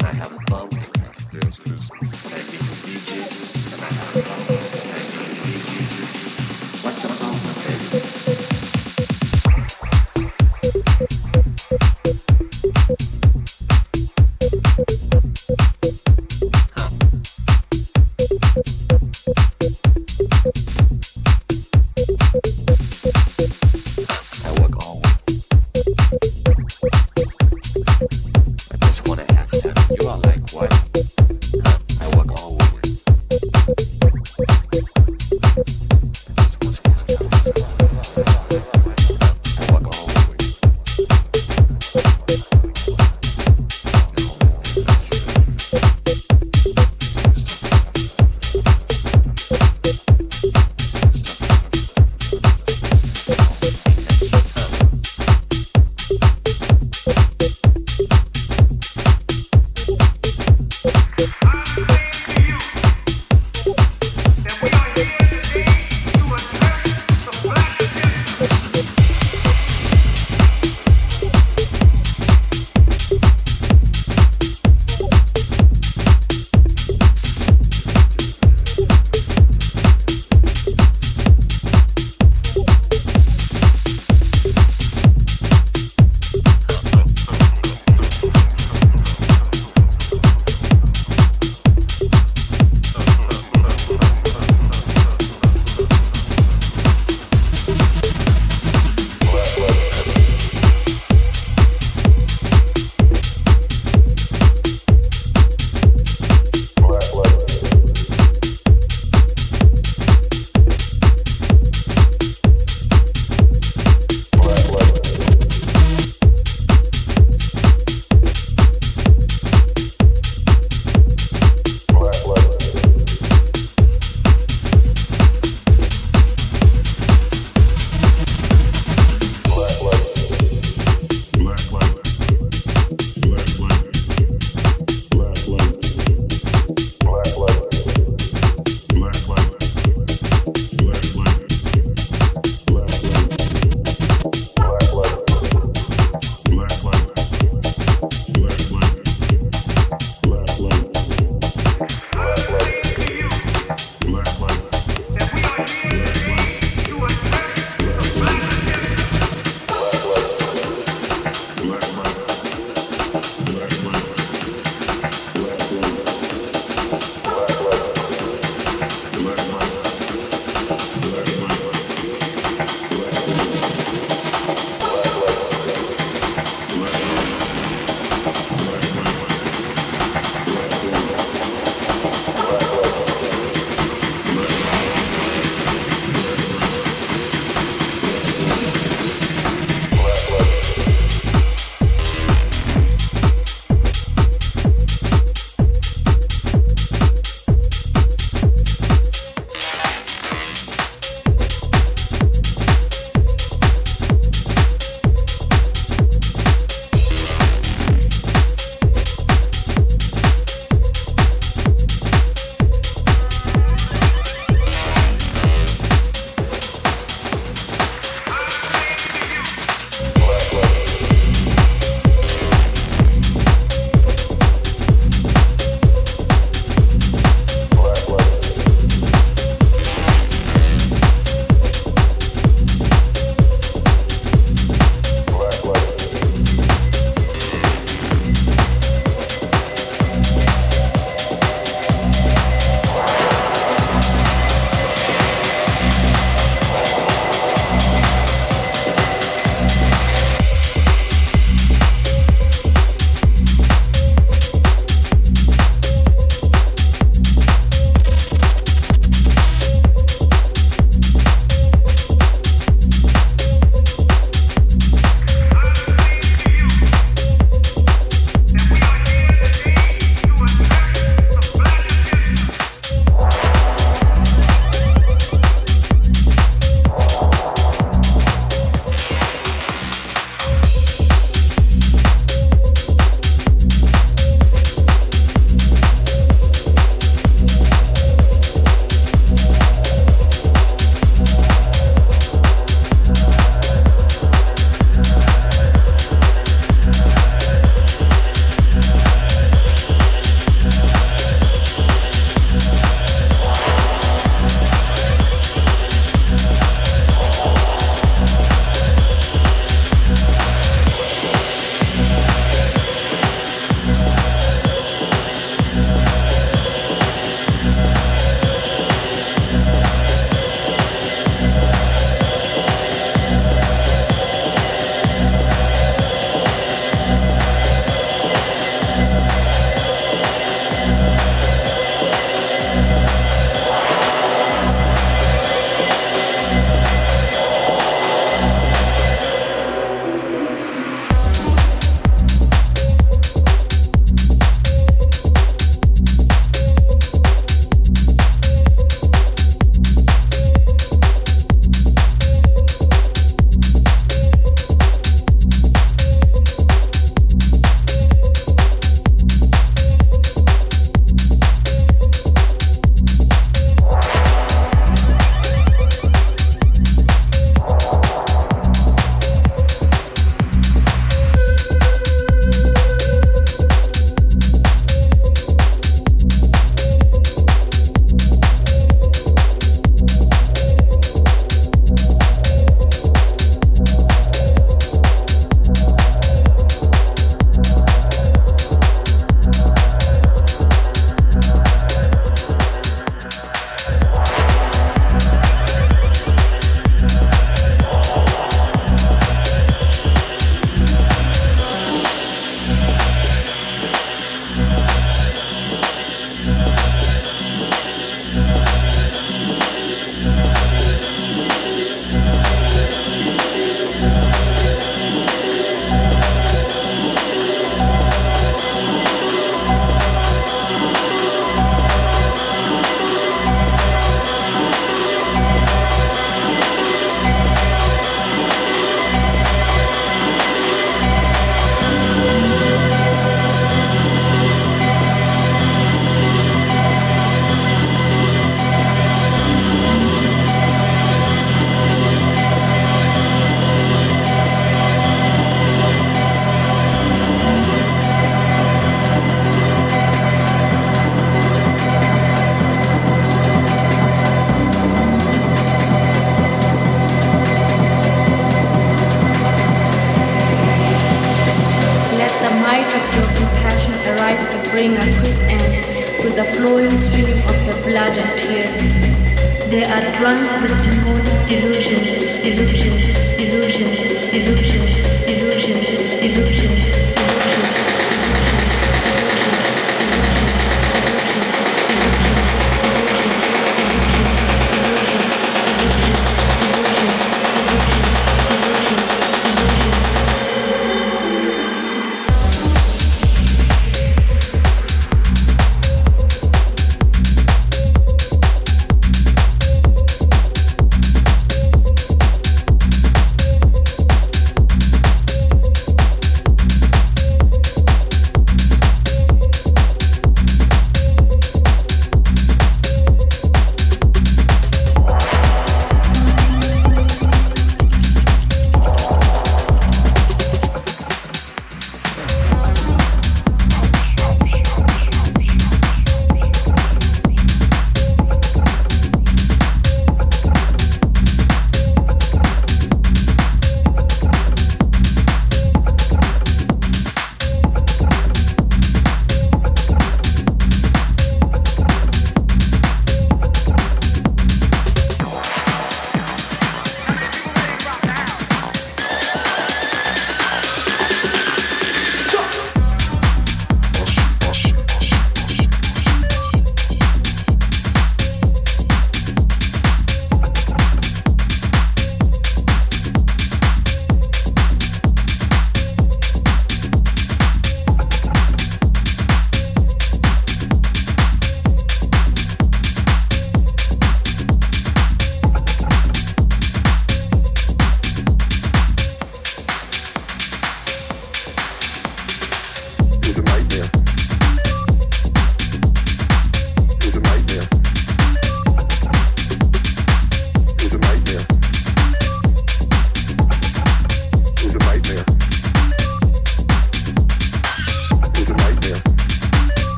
You have a what?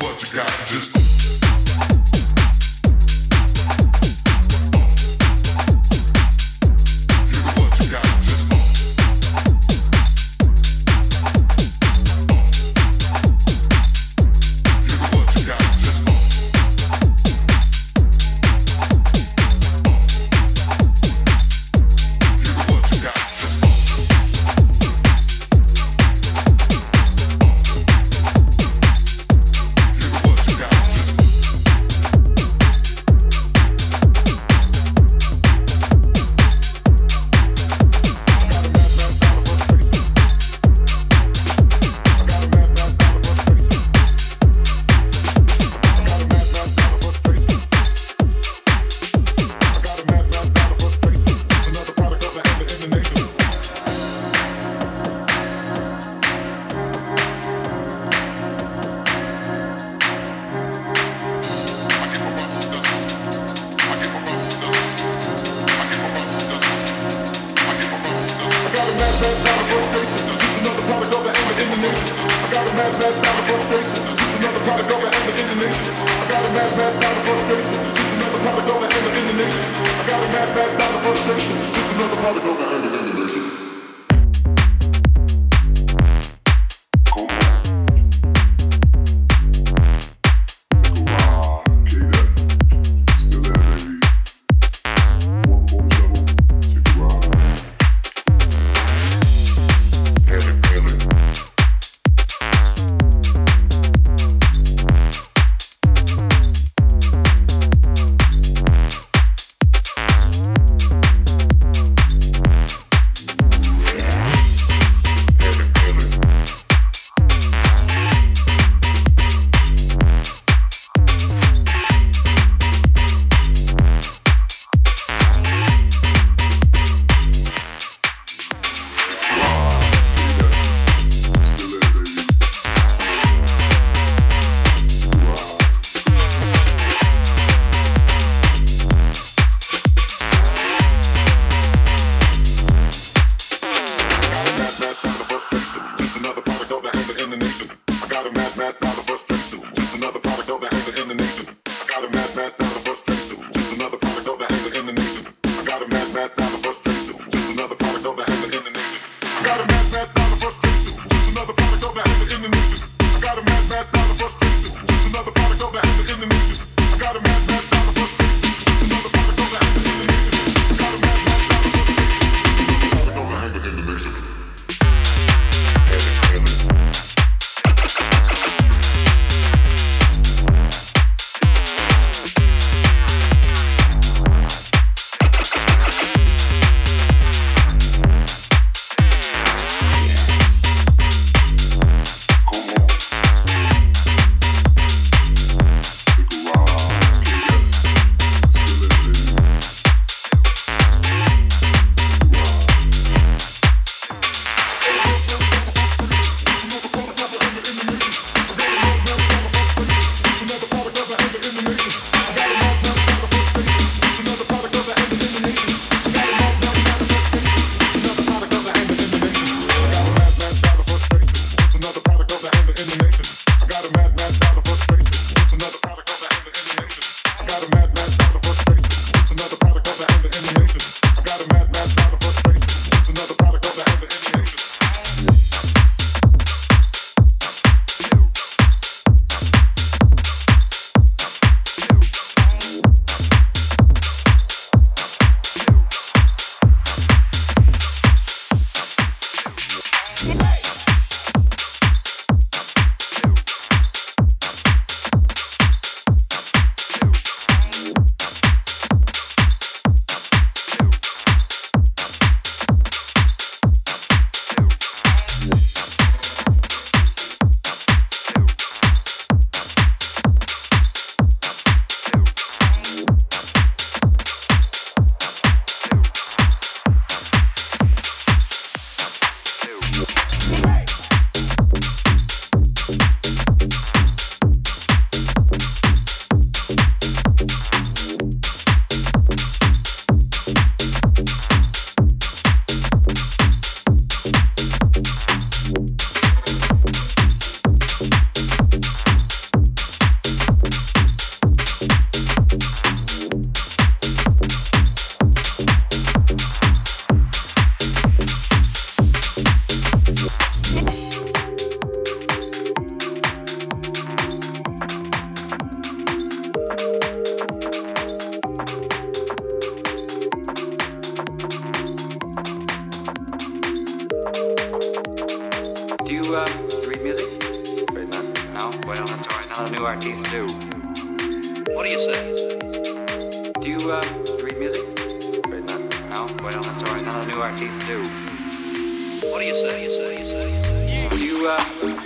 what you got. Just Do you uh, read music? No? Well, that's alright. None of the new artists do. What do you say? You say? You say? Do you uh?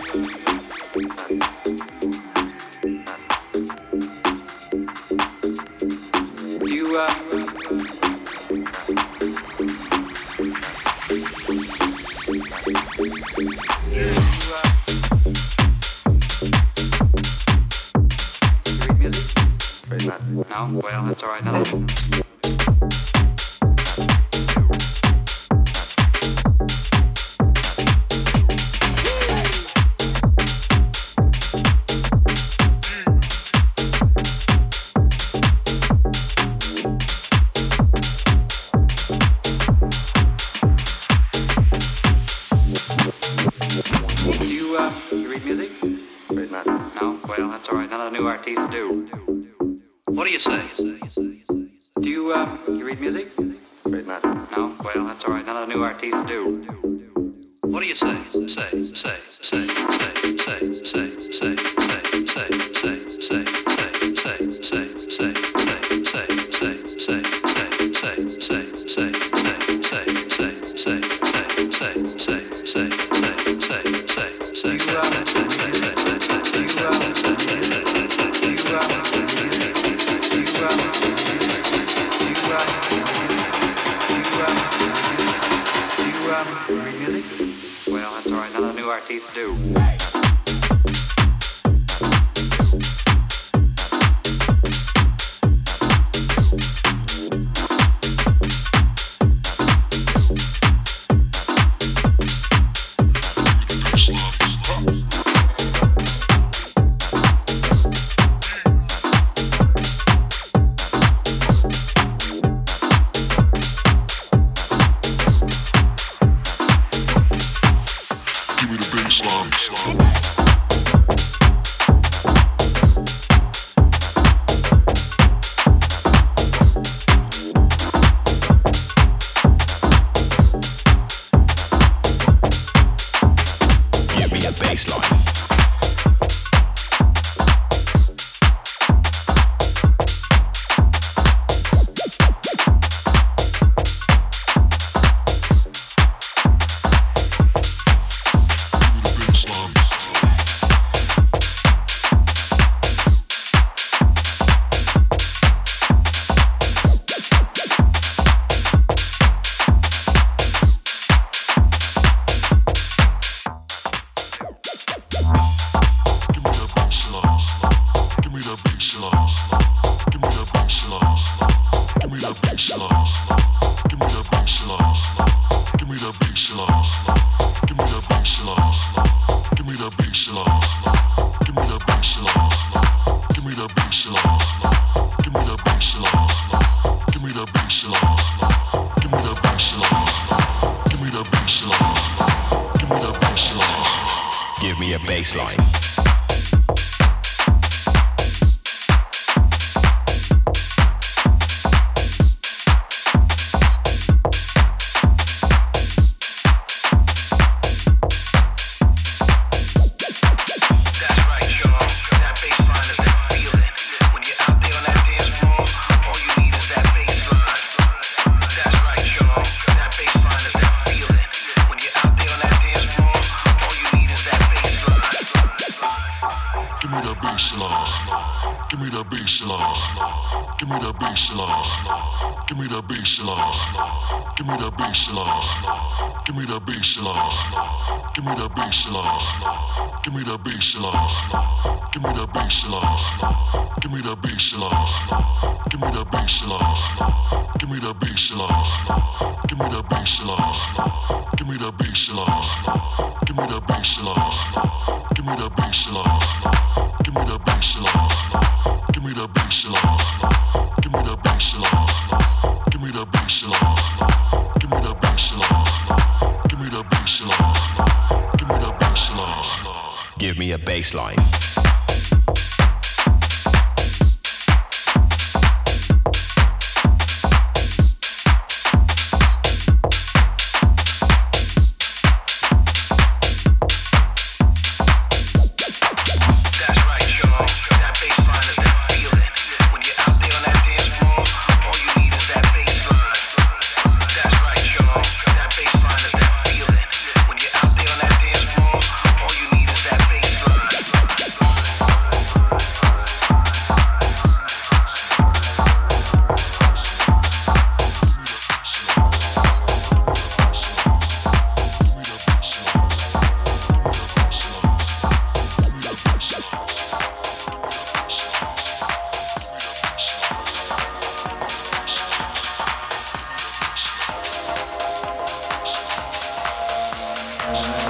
Ashley. Give me that bassline. Give me that bassline. Give me that bassline. Give me that bassline. Give me that bassline. Give me that bassline. Give me that bassline. Give me that bassline. Give me that bassline. Give me that bassline. Give me that bassline. Give me that bassline. Give me that bassline. Give me that bassline. Give me that bassline. Give me that bassline. Give me that bassline. Give me a big. Give me. Give me. Give me. Give me a bassline. Bye.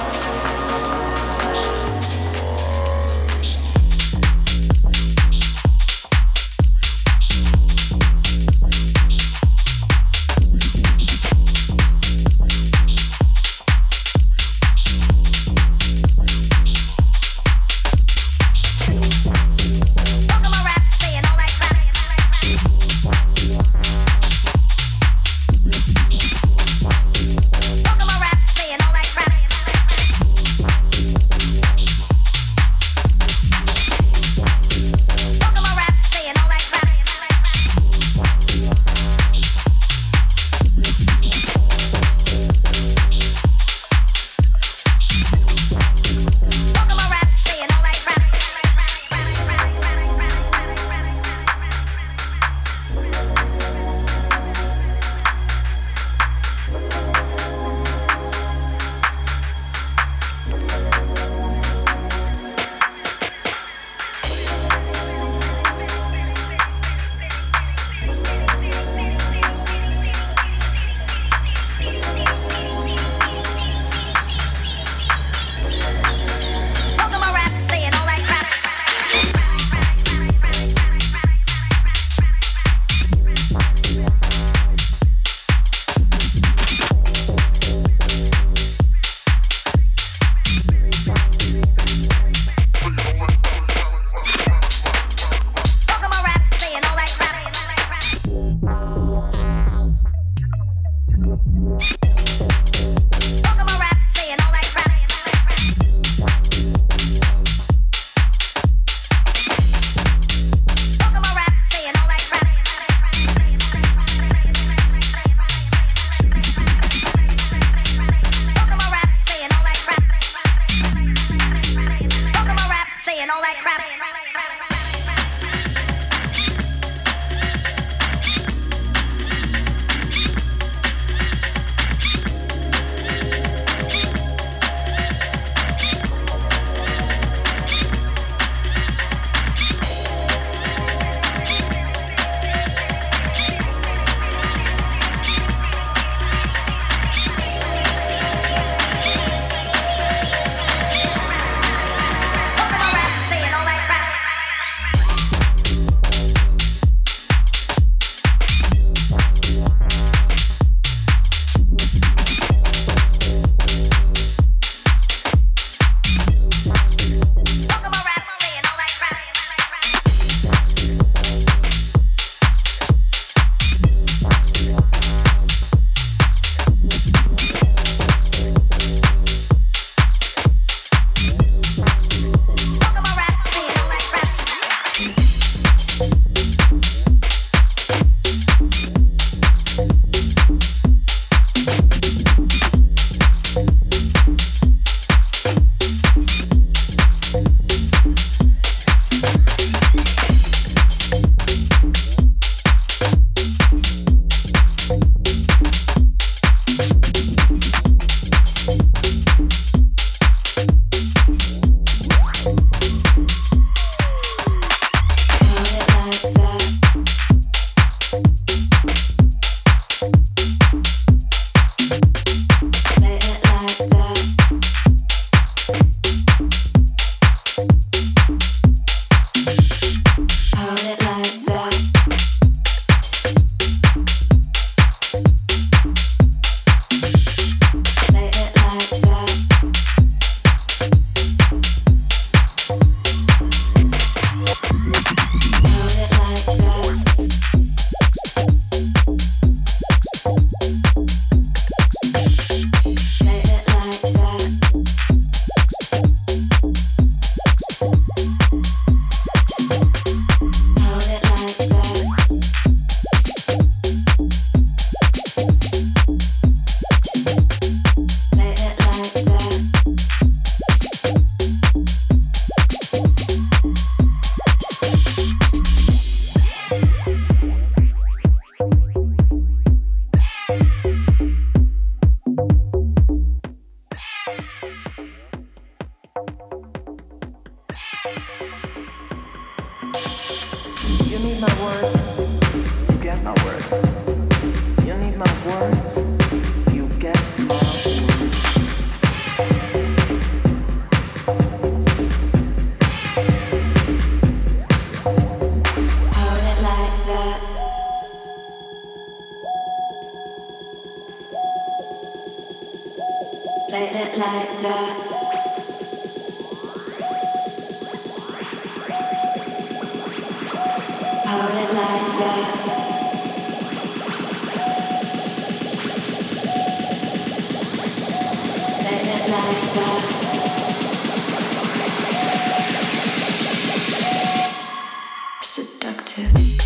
positive.